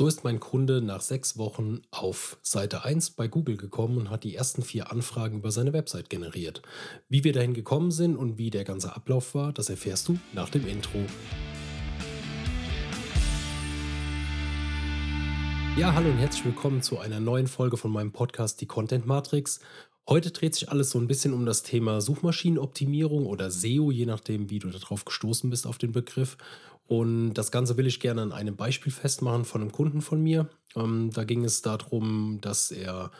So ist mein Kunde nach sechs Wochen auf Seite 1 bei Google gekommen und hat die ersten vier Anfragen über seine Website generiert. Wie wir dahin gekommen sind und wie der ganze Ablauf war, das erfährst du nach dem Intro. Ja, hallo und herzlich willkommen zu einer neuen Folge von meinem Podcast Die Content Matrix. Heute dreht sich alles so ein bisschen um das Thema Suchmaschinenoptimierung oder SEO, je nachdem, wie du darauf gestoßen bist auf den Begriff. Und das Ganze will ich gerne an einem Beispiel festmachen von einem Kunden von mir. Ähm, da ging es darum, dass er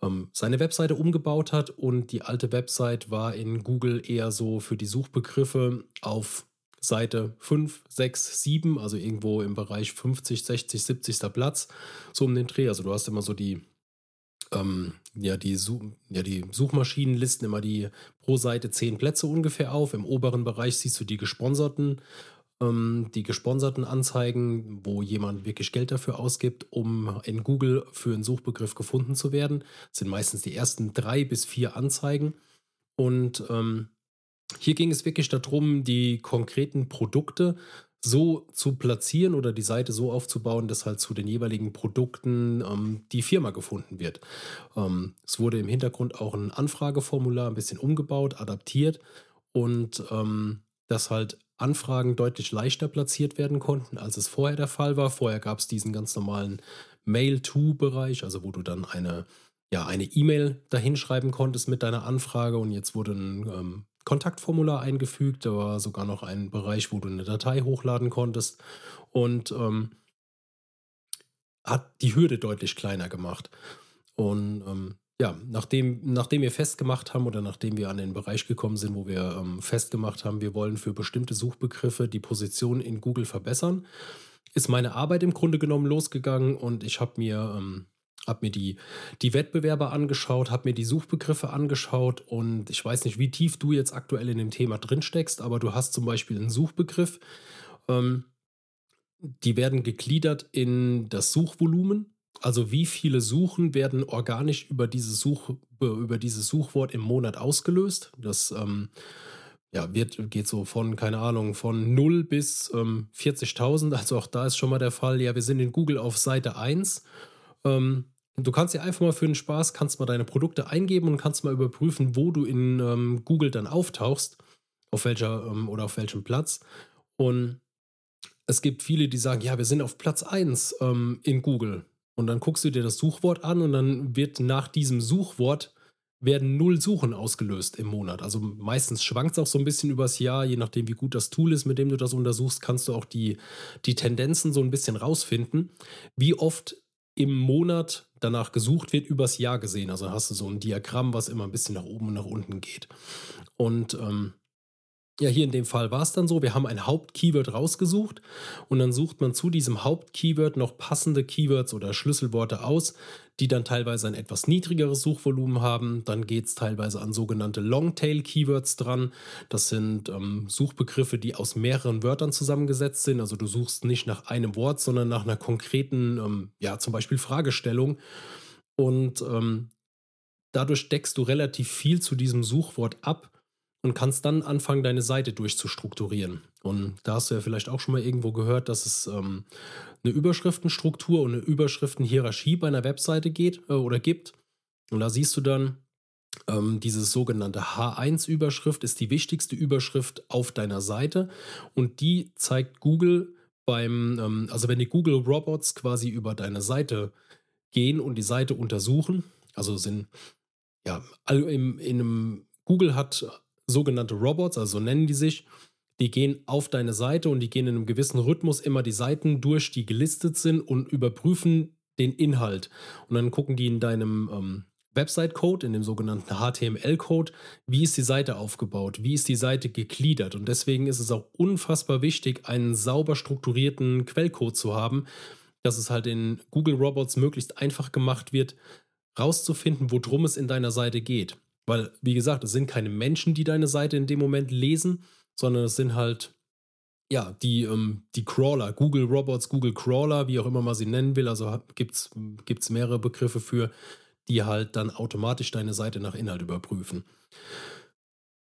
ähm, seine Webseite umgebaut hat und die alte Website war in Google eher so für die Suchbegriffe auf Seite 5, 6, 7, also irgendwo im Bereich 50, 60, 70. Platz, so um den Dreh. Also du hast immer so die, ähm, ja, die, ja, die Suchmaschinen listen immer die pro Seite 10 Plätze ungefähr auf. Im oberen Bereich siehst du die gesponserten die gesponserten Anzeigen, wo jemand wirklich Geld dafür ausgibt, um in Google für einen Suchbegriff gefunden zu werden. Das sind meistens die ersten drei bis vier Anzeigen. Und ähm, hier ging es wirklich darum, die konkreten Produkte so zu platzieren oder die Seite so aufzubauen, dass halt zu den jeweiligen Produkten ähm, die Firma gefunden wird. Ähm, es wurde im Hintergrund auch ein Anfrageformular ein bisschen umgebaut, adaptiert und ähm, dass halt Anfragen deutlich leichter platziert werden konnten, als es vorher der Fall war. Vorher gab es diesen ganz normalen Mail-to-Bereich, also wo du dann eine ja, eine E-Mail dahinschreiben konntest mit deiner Anfrage und jetzt wurde ein ähm, Kontaktformular eingefügt. Da war sogar noch ein Bereich, wo du eine Datei hochladen konntest und ähm, hat die Hürde deutlich kleiner gemacht. Und ähm, ja, nachdem, nachdem wir festgemacht haben oder nachdem wir an den Bereich gekommen sind, wo wir ähm, festgemacht haben, wir wollen für bestimmte Suchbegriffe die Position in Google verbessern, ist meine Arbeit im Grunde genommen losgegangen und ich habe mir, ähm, hab mir die, die Wettbewerber angeschaut, habe mir die Suchbegriffe angeschaut und ich weiß nicht, wie tief du jetzt aktuell in dem Thema drinsteckst, aber du hast zum Beispiel einen Suchbegriff, ähm, die werden gegliedert in das Suchvolumen also wie viele Suchen werden organisch über dieses, Such, über dieses Suchwort im Monat ausgelöst? Das ähm, ja, wird, geht so von, keine Ahnung, von 0 bis ähm, 40.000. Also auch da ist schon mal der Fall, ja, wir sind in Google auf Seite 1. Ähm, du kannst ja einfach mal für den Spaß, kannst mal deine Produkte eingeben und kannst mal überprüfen, wo du in ähm, Google dann auftauchst, auf welcher ähm, oder auf welchem Platz. Und es gibt viele, die sagen, ja, wir sind auf Platz 1 ähm, in Google. Und dann guckst du dir das Suchwort an und dann wird nach diesem Suchwort werden null Suchen ausgelöst im Monat. Also meistens schwankt es auch so ein bisschen übers Jahr, je nachdem, wie gut das Tool ist, mit dem du das untersuchst, kannst du auch die, die Tendenzen so ein bisschen rausfinden, wie oft im Monat danach gesucht wird, übers Jahr gesehen. Also hast du so ein Diagramm, was immer ein bisschen nach oben und nach unten geht. Und ähm, ja, hier in dem Fall war es dann so, wir haben ein Hauptkeyword rausgesucht und dann sucht man zu diesem Hauptkeyword noch passende Keywords oder Schlüsselworte aus, die dann teilweise ein etwas niedrigeres Suchvolumen haben. Dann geht es teilweise an sogenannte Longtail-Keywords dran. Das sind ähm, Suchbegriffe, die aus mehreren Wörtern zusammengesetzt sind. Also du suchst nicht nach einem Wort, sondern nach einer konkreten, ähm, ja, zum Beispiel Fragestellung. Und ähm, dadurch deckst du relativ viel zu diesem Suchwort ab und kannst dann anfangen, deine Seite durchzustrukturieren. Und da hast du ja vielleicht auch schon mal irgendwo gehört, dass es ähm, eine Überschriftenstruktur und eine Überschriftenhierarchie bei einer Webseite geht äh, oder gibt. Und da siehst du dann, ähm, diese sogenannte H1-Überschrift ist die wichtigste Überschrift auf deiner Seite und die zeigt Google beim, ähm, also wenn die Google Robots quasi über deine Seite gehen und die Seite untersuchen, also sind ja, in, in einem Google hat sogenannte Robots, also so nennen die sich, die gehen auf deine Seite und die gehen in einem gewissen Rhythmus immer die Seiten durch, die gelistet sind und überprüfen den Inhalt. Und dann gucken die in deinem ähm, Website-Code, in dem sogenannten HTML-Code, wie ist die Seite aufgebaut, wie ist die Seite gegliedert. Und deswegen ist es auch unfassbar wichtig, einen sauber strukturierten Quellcode zu haben, dass es halt in Google Robots möglichst einfach gemacht wird, rauszufinden, worum es in deiner Seite geht. Weil, wie gesagt, es sind keine Menschen, die deine Seite in dem Moment lesen, sondern es sind halt, ja, die, ähm, die Crawler, Google Robots, Google Crawler, wie auch immer man sie nennen will. Also gibt es mehrere Begriffe für, die halt dann automatisch deine Seite nach Inhalt überprüfen.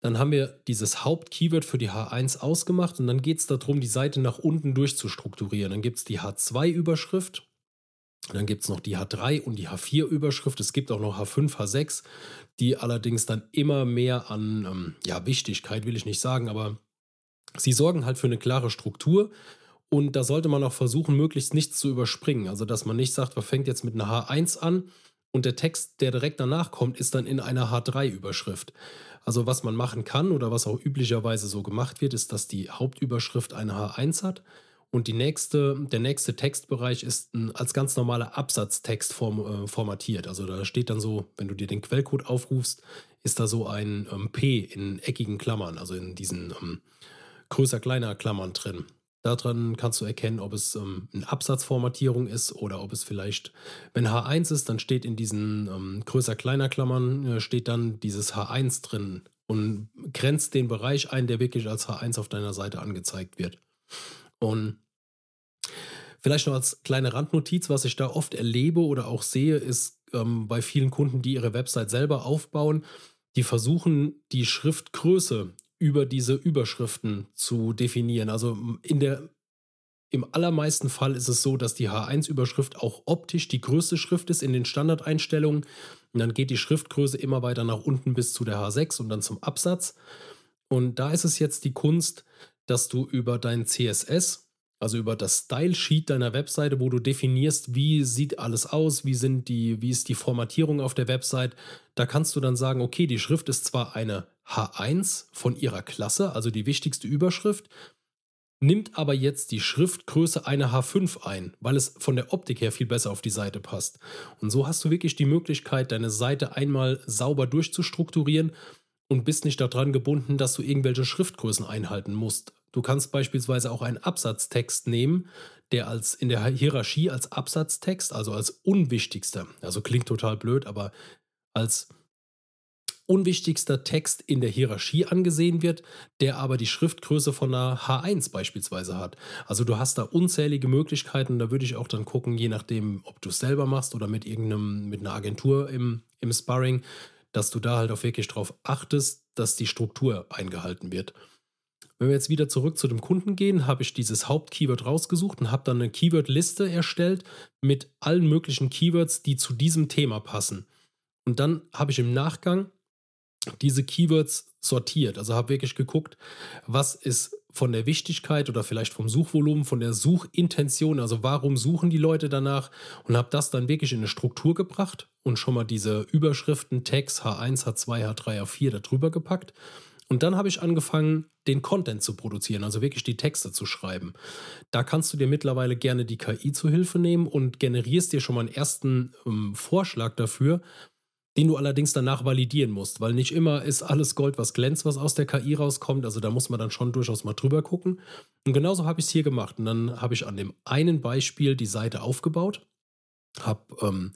Dann haben wir dieses Hauptkeyword für die H1 ausgemacht und dann geht es darum, die Seite nach unten durchzustrukturieren. Dann gibt es die H2-Überschrift Dann gibt es noch die H3 und die H4-Überschrift. Es gibt auch noch H5, H6, die allerdings dann immer mehr an ähm, ja, Wichtigkeit, will ich nicht sagen, aber sie sorgen halt für eine klare Struktur. Und da sollte man auch versuchen, möglichst nichts zu überspringen. Also, dass man nicht sagt, man fängt jetzt mit einer H1 an und der Text, der direkt danach kommt, ist dann in einer H3-Überschrift. Also, was man machen kann oder was auch üblicherweise so gemacht wird, ist, dass die Hauptüberschrift eine H1 hat und die nächste, der nächste Textbereich ist ein, als ganz normaler Absatztext form, äh, formatiert. Also da steht dann so, wenn du dir den Quellcode aufrufst, ist da so ein ähm, P in eckigen Klammern, also in diesen ähm, größer, kleiner Klammern drin. Daran kannst du erkennen, ob es ähm, eine Absatzformatierung ist oder ob es vielleicht, wenn H1 ist, dann steht in diesen ähm, größer, kleiner Klammern, äh, steht dann dieses H1 drin und grenzt den Bereich ein, der wirklich als H1 auf deiner Seite angezeigt wird. Und vielleicht noch als kleine Randnotiz, was ich da oft erlebe oder auch sehe, ist ähm, bei vielen Kunden, die ihre Website selber aufbauen, die versuchen, die Schriftgröße über diese Überschriften zu definieren. Also in der im allermeisten Fall ist es so, dass die H1-Überschrift auch optisch die größte Schrift ist in den Standardeinstellungen. Und dann geht die Schriftgröße immer weiter nach unten bis zu der H6 und dann zum Absatz. Und da ist es jetzt die Kunst, dass du über dein CSS, also über das Style Sheet deiner Webseite, wo du definierst, wie sieht alles aus, wie sind die, wie ist die Formatierung auf der Website, da kannst du dann sagen, okay, die Schrift ist zwar eine H1 von ihrer Klasse, also die wichtigste Überschrift, nimmt aber jetzt die Schriftgröße eine H5 ein, weil es von der Optik her viel besser auf die Seite passt. Und so hast du wirklich die Möglichkeit, deine Seite einmal sauber durchzustrukturieren und bist nicht daran gebunden, dass du irgendwelche Schriftgrößen einhalten musst. Du kannst beispielsweise auch einen Absatztext nehmen, der als in der Hierarchie als Absatztext, also als unwichtigster, also klingt total blöd, aber als unwichtigster Text in der Hierarchie angesehen wird, der aber die Schriftgröße von einer H1 beispielsweise hat. Also du hast da unzählige Möglichkeiten, da würde ich auch dann gucken, je nachdem, ob du es selber machst oder mit irgendeinem, mit einer Agentur im, im Sparring, dass du da halt auch wirklich darauf achtest, dass die Struktur eingehalten wird. Wenn wir jetzt wieder zurück zu dem Kunden gehen, habe ich dieses Hauptkeyword rausgesucht und habe dann eine Keyword-Liste erstellt mit allen möglichen Keywords, die zu diesem Thema passen. Und dann habe ich im Nachgang diese Keywords sortiert. Also habe wirklich geguckt, was ist von der Wichtigkeit oder vielleicht vom Suchvolumen, von der Suchintention, also warum suchen die Leute danach und habe das dann wirklich in eine Struktur gebracht und schon mal diese Überschriften, Tags H1, H2, H3, H4 darüber gepackt. Und dann habe ich angefangen, den Content zu produzieren, also wirklich die Texte zu schreiben. Da kannst du dir mittlerweile gerne die KI zu Hilfe nehmen und generierst dir schon mal einen ersten ähm, Vorschlag dafür, den du allerdings danach validieren musst, weil nicht immer ist alles Gold, was glänzt, was aus der KI rauskommt. Also da muss man dann schon durchaus mal drüber gucken. Und genauso habe ich es hier gemacht. Und dann habe ich an dem einen Beispiel die Seite aufgebaut, habe ähm,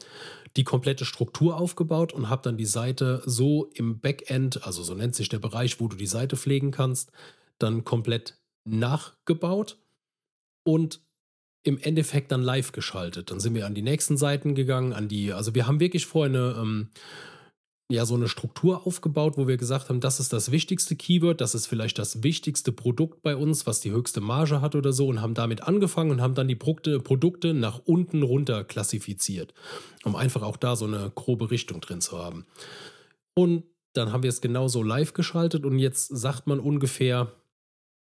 die komplette Struktur aufgebaut und habe dann die Seite so im Backend, also so nennt sich der Bereich, wo du die Seite pflegen kannst, dann komplett nachgebaut und im Endeffekt dann live geschaltet. Dann sind wir an die nächsten Seiten gegangen, an die, also wir haben wirklich vorher eine, ähm, ja, so eine Struktur aufgebaut, wo wir gesagt haben, das ist das wichtigste Keyword, das ist vielleicht das wichtigste Produkt bei uns, was die höchste Marge hat oder so und haben damit angefangen und haben dann die Produkte, Produkte nach unten runter klassifiziert, um einfach auch da so eine grobe Richtung drin zu haben. Und dann haben wir es genauso live geschaltet und jetzt sagt man ungefähr,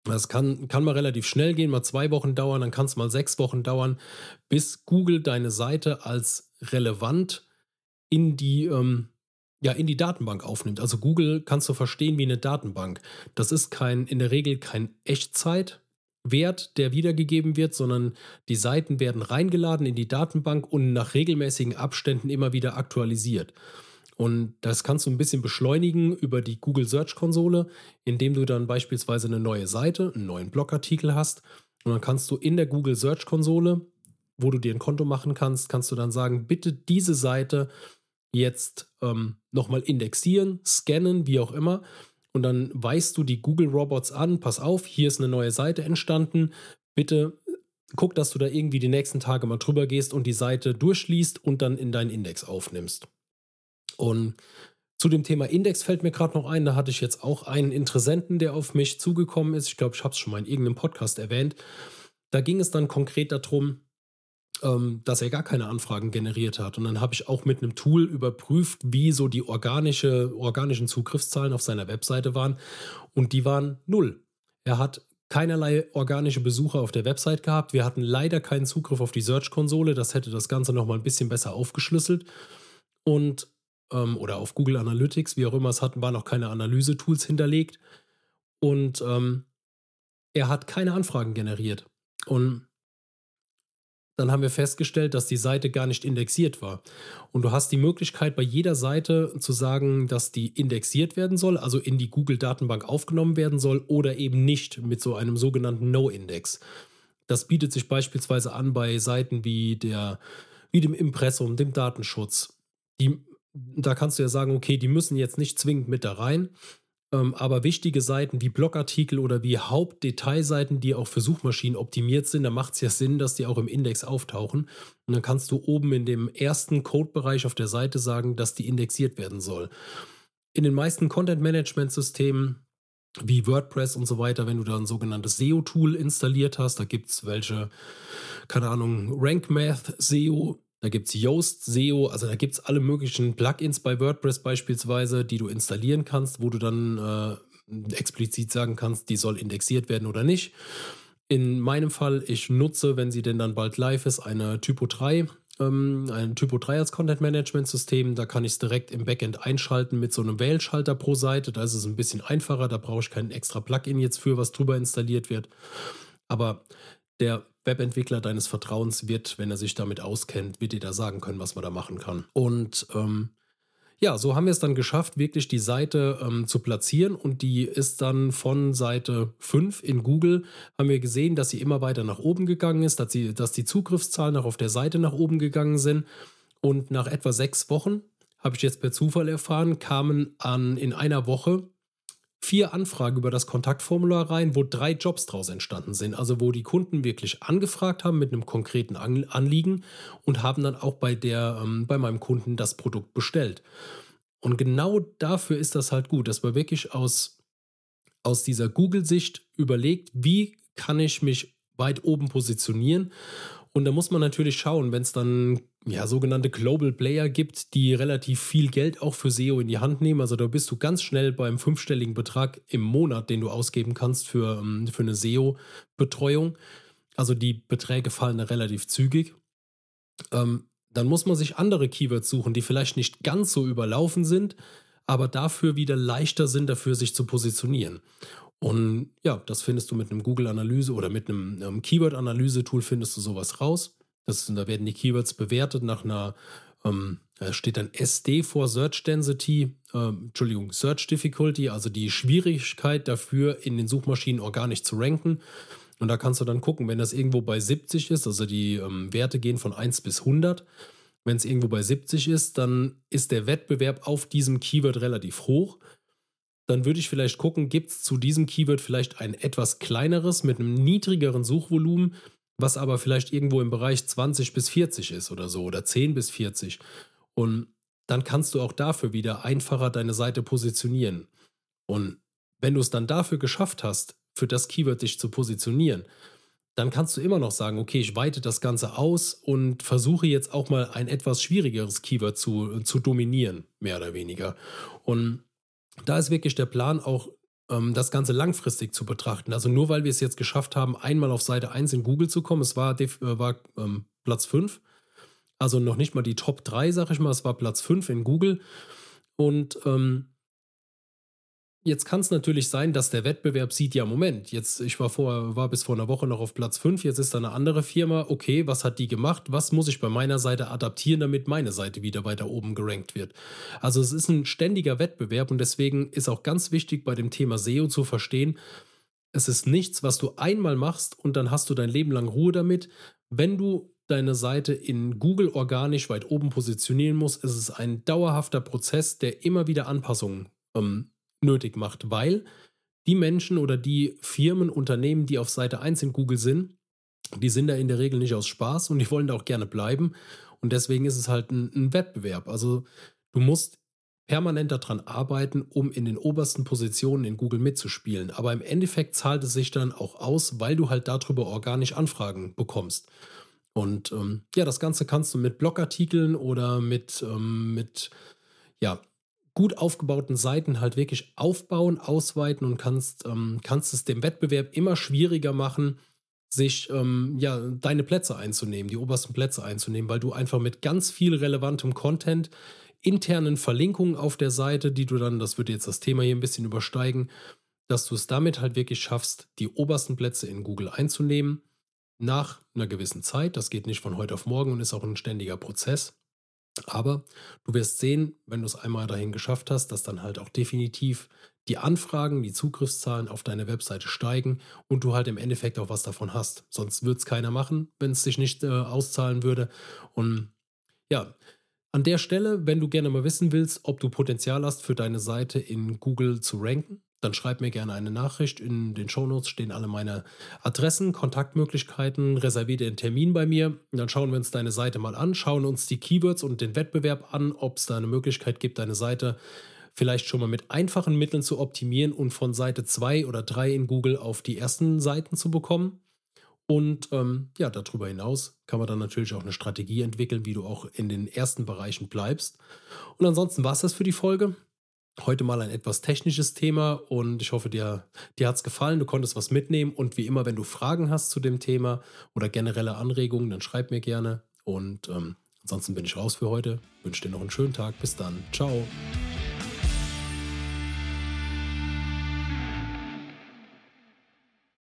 das kann, kann mal relativ schnell gehen, mal zwei Wochen dauern, dann kann es mal sechs Wochen dauern, bis Google deine Seite als relevant in die, ähm, ja, in die Datenbank aufnimmt. Also Google kannst du verstehen wie eine Datenbank. Das ist kein, in der Regel kein Echtzeitwert, der wiedergegeben wird, sondern die Seiten werden reingeladen in die Datenbank und nach regelmäßigen Abständen immer wieder aktualisiert. Und das kannst du ein bisschen beschleunigen über die Google Search Konsole, indem du dann beispielsweise eine neue Seite, einen neuen Blogartikel hast. Und dann kannst du in der Google Search Konsole, wo du dir ein Konto machen kannst, kannst du dann sagen, bitte diese Seite jetzt ähm, nochmal indexieren, scannen, wie auch immer. Und dann weist du die Google Robots an, pass auf, hier ist eine neue Seite entstanden. Bitte guck, dass du da irgendwie die nächsten Tage mal drüber gehst und die Seite durchliest und dann in deinen Index aufnimmst. Und zu dem Thema Index fällt mir gerade noch ein, da hatte ich jetzt auch einen Interessenten, der auf mich zugekommen ist. Ich glaube, ich habe es schon mal in irgendeinem Podcast erwähnt. Da ging es dann konkret darum, ähm, dass er gar keine Anfragen generiert hat. Und dann habe ich auch mit einem Tool überprüft, wie so die organische, organischen Zugriffszahlen auf seiner Webseite waren. Und die waren null. Er hat keinerlei organische Besucher auf der Website gehabt. Wir hatten leider keinen Zugriff auf die Search-Konsole. Das hätte das Ganze nochmal ein bisschen besser aufgeschlüsselt. Und, ähm, oder auf Google Analytics, wie auch immer es hatten, waren noch keine Analyse-Tools hinterlegt. Und ähm, er hat keine Anfragen generiert. Und dann haben wir festgestellt, dass die Seite gar nicht indexiert war. Und du hast die Möglichkeit, bei jeder Seite zu sagen, dass die indexiert werden soll, also in die Google-Datenbank aufgenommen werden soll oder eben nicht mit so einem sogenannten No-Index. Das bietet sich beispielsweise an bei Seiten wie, der, wie dem Impressum, dem Datenschutz. Die, da kannst du ja sagen, okay, die müssen jetzt nicht zwingend mit da rein, ähm, aber wichtige Seiten wie Blogartikel oder wie Hauptdetailseiten, die auch für Suchmaschinen optimiert sind, da macht es ja Sinn, dass die auch im Index auftauchen. Und dann kannst du oben in dem ersten Codebereich auf der Seite sagen, dass die indexiert werden soll. In den meisten Content-Management-Systemen wie WordPress und so weiter, wenn du da ein sogenanntes SEO-Tool installiert hast, da gibt es welche, keine Ahnung, RankMath SEO, da gibt es Yoast SEO, also da gibt es alle möglichen Plugins bei WordPress beispielsweise, die du installieren kannst, wo du dann äh, explizit sagen kannst, die soll indexiert werden oder nicht. In meinem Fall, ich nutze, wenn sie denn dann bald live ist, eine Typo 3, ähm, ein Typo 3 als Content Management System. Da kann ich es direkt im Backend einschalten mit so einem Wählschalter pro Seite. Da ist es ein bisschen einfacher, da brauche ich kein extra Plugin jetzt für, was drüber installiert wird. Aber der Webentwickler deines Vertrauens wird, wenn er sich damit auskennt, wird dir da sagen können, was man da machen kann. Und ähm, ja, so haben wir es dann geschafft, wirklich die Seite ähm, zu platzieren und die ist dann von Seite 5 in Google, haben wir gesehen, dass sie immer weiter nach oben gegangen ist, dass, sie, dass die Zugriffszahlen auch auf der Seite nach oben gegangen sind und nach etwa sechs Wochen, habe ich jetzt per Zufall erfahren, kamen an in einer Woche vier Anfragen über das Kontaktformular rein, wo drei Jobs draus entstanden sind. Also wo die Kunden wirklich angefragt haben mit einem konkreten Anliegen und haben dann auch bei der, ähm, bei meinem Kunden das Produkt bestellt. Und genau dafür ist das halt gut, dass man wirklich aus, aus dieser Google-Sicht überlegt, wie kann ich mich weit oben positionieren. Und da muss man natürlich schauen, wenn es dann ja, sogenannte Global Player gibt, die relativ viel Geld auch für SEO in die Hand nehmen. Also da bist du ganz schnell beim fünfstelligen Betrag im Monat, den du ausgeben kannst für, ähm, für eine SEO-Betreuung. Also die Beträge fallen da relativ zügig. Ähm, dann muss man sich andere Keywords suchen, die vielleicht nicht ganz so überlaufen sind, aber dafür wieder leichter sind, dafür sich zu positionieren. Und ja, das findest du mit einem Google-Analyse oder mit einem, einem Keyword-Analyse-Tool findest du sowas raus. Das, da werden die Keywords bewertet nach einer, ähm, da steht dann SD vor Search Density, äh, Entschuldigung, Search Difficulty, also die Schwierigkeit dafür, in den Suchmaschinen organisch zu ranken. Und da kannst du dann gucken, wenn das irgendwo bei 70 ist, also die ähm, Werte gehen von 1 bis 100. Wenn es irgendwo bei 70 ist, dann ist der Wettbewerb auf diesem Keyword relativ hoch. Dann würde ich vielleicht gucken, gibt es zu diesem Keyword vielleicht ein etwas kleineres mit einem niedrigeren Suchvolumen, was aber vielleicht irgendwo im Bereich 20 bis 40 ist oder so oder 10 bis 40. Und dann kannst du auch dafür wieder einfacher deine Seite positionieren. Und wenn du es dann dafür geschafft hast, für das Keyword dich zu positionieren, dann kannst du immer noch sagen, okay, ich weite das Ganze aus und versuche jetzt auch mal ein etwas schwierigeres Keyword zu, zu dominieren, mehr oder weniger. Und da ist wirklich der Plan auch das Ganze langfristig zu betrachten. Also nur weil wir es jetzt geschafft haben, einmal auf Seite 1 in Google zu kommen, es war, äh, war ähm, Platz 5, also noch nicht mal die Top 3, sag ich mal, es war Platz 5 in Google. Und ähm, Jetzt kann es natürlich sein, dass der Wettbewerb sieht, ja, Moment, jetzt, ich war vor, war bis vor einer Woche noch auf Platz 5, jetzt ist da eine andere Firma, okay, was hat die gemacht? Was muss ich bei meiner Seite adaptieren, damit meine Seite wieder weiter oben gerankt wird? Also es ist ein ständiger Wettbewerb und deswegen ist auch ganz wichtig bei dem Thema SEO zu verstehen, es ist nichts, was du einmal machst und dann hast du dein Leben lang Ruhe damit. Wenn du deine Seite in Google organisch weit oben positionieren musst, ist es ein dauerhafter Prozess, der immer wieder Anpassungen ähm, nötig macht, weil die Menschen oder die Firmen, Unternehmen, die auf Seite 1 in Google sind, die sind da in der Regel nicht aus Spaß und die wollen da auch gerne bleiben. Und deswegen ist es halt ein, ein Wettbewerb. Also du musst permanent daran arbeiten, um in den obersten Positionen in Google mitzuspielen. Aber im Endeffekt zahlt es sich dann auch aus, weil du halt darüber organisch Anfragen bekommst. Und ähm, ja, das Ganze kannst du mit Blogartikeln oder mit, ähm, mit ja, gut aufgebauten Seiten halt wirklich aufbauen, ausweiten und kannst, ähm, kannst es dem Wettbewerb immer schwieriger machen, sich ähm, ja, deine Plätze einzunehmen, die obersten Plätze einzunehmen, weil du einfach mit ganz viel relevantem Content, internen Verlinkungen auf der Seite, die du dann, das würde jetzt das Thema hier ein bisschen übersteigen, dass du es damit halt wirklich schaffst, die obersten Plätze in Google einzunehmen, nach einer gewissen Zeit. Das geht nicht von heute auf morgen und ist auch ein ständiger Prozess. Aber du wirst sehen, wenn du es einmal dahin geschafft hast, dass dann halt auch definitiv die Anfragen, die Zugriffszahlen auf deine Webseite steigen und du halt im Endeffekt auch was davon hast. Sonst würde es keiner machen, wenn es sich nicht äh, auszahlen würde. Und ja, an der Stelle, wenn du gerne mal wissen willst, ob du Potenzial hast für deine Seite in Google zu ranken, dann schreib mir gerne eine Nachricht. In den Shownotes stehen alle meine Adressen, Kontaktmöglichkeiten. Reserviere einen Termin bei mir. Dann schauen wir uns deine Seite mal an, schauen uns die Keywords und den Wettbewerb an, ob es da eine Möglichkeit gibt, deine Seite vielleicht schon mal mit einfachen Mitteln zu optimieren und von Seite 2 oder 3 in Google auf die ersten Seiten zu bekommen. Und ähm, ja, darüber hinaus kann man dann natürlich auch eine Strategie entwickeln, wie du auch in den ersten Bereichen bleibst. Und ansonsten war es das für die Folge. Heute mal ein etwas technisches Thema und ich hoffe, dir, dir hat es gefallen, du konntest was mitnehmen und wie immer, wenn du Fragen hast zu dem Thema oder generelle Anregungen, dann schreib mir gerne und ähm, ansonsten bin ich raus für heute. Wünsche dir noch einen schönen Tag. Bis dann. Ciao.